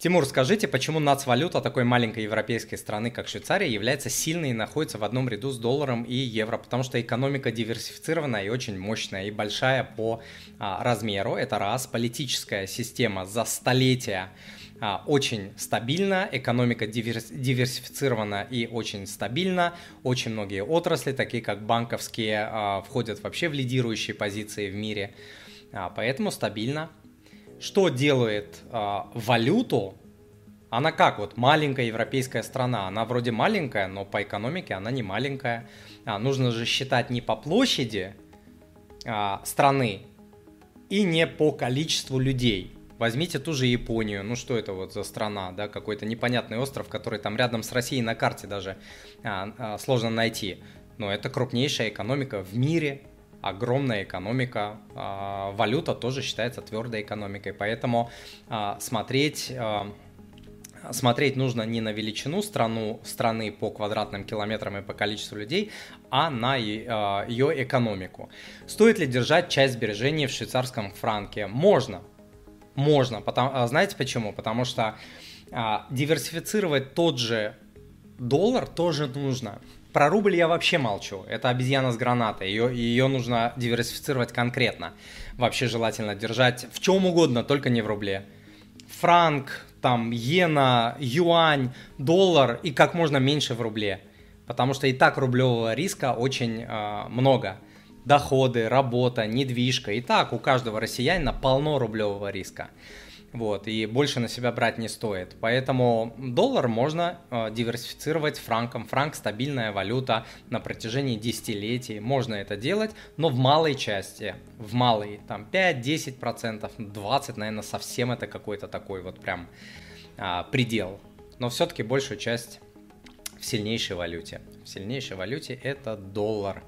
Тимур, скажите, почему нацвалюта такой маленькой европейской страны, как Швейцария, является сильной и находится в одном ряду с долларом и евро? Потому что экономика диверсифицированная и очень мощная, и большая по а, размеру. Это раз. Политическая система за столетия а, очень стабильна, экономика диверс, диверсифицирована и очень стабильна. Очень многие отрасли, такие как банковские, а, входят вообще в лидирующие позиции в мире. А, поэтому стабильно что делает э, валюту, она как вот маленькая европейская страна, она вроде маленькая, но по экономике она не маленькая. А, нужно же считать не по площади а, страны и не по количеству людей. Возьмите ту же Японию, ну что это вот за страна, да, какой-то непонятный остров, который там рядом с Россией на карте даже а, а, сложно найти. Но это крупнейшая экономика в мире, огромная экономика, а, валюта тоже считается твердой экономикой, поэтому а, смотреть а, смотреть нужно не на величину страну, страны по квадратным километрам и по количеству людей, а на ее экономику. Стоит ли держать часть сбережений в швейцарском франке? Можно. Можно. Потому, знаете почему? Потому что диверсифицировать тот же доллар тоже нужно. Про рубль я вообще молчу. Это обезьяна с гранатой. Ее, ее нужно диверсифицировать конкретно. Вообще желательно держать в чем угодно, только не в рубле. Франк, там, иена, юань, доллар и как можно меньше в рубле. Потому что и так рублевого риска очень э, много. Доходы, работа, недвижка. И так у каждого россиянина полно рублевого риска. Вот, и больше на себя брать не стоит. Поэтому доллар можно э, диверсифицировать франком. Франк стабильная валюта на протяжении десятилетий. Можно это делать, но в малой части. В малой, там 5-10%, 20%, наверное, совсем это какой-то такой вот прям э, предел. Но все-таки большую часть в сильнейшей валюте. В сильнейшей валюте это доллар.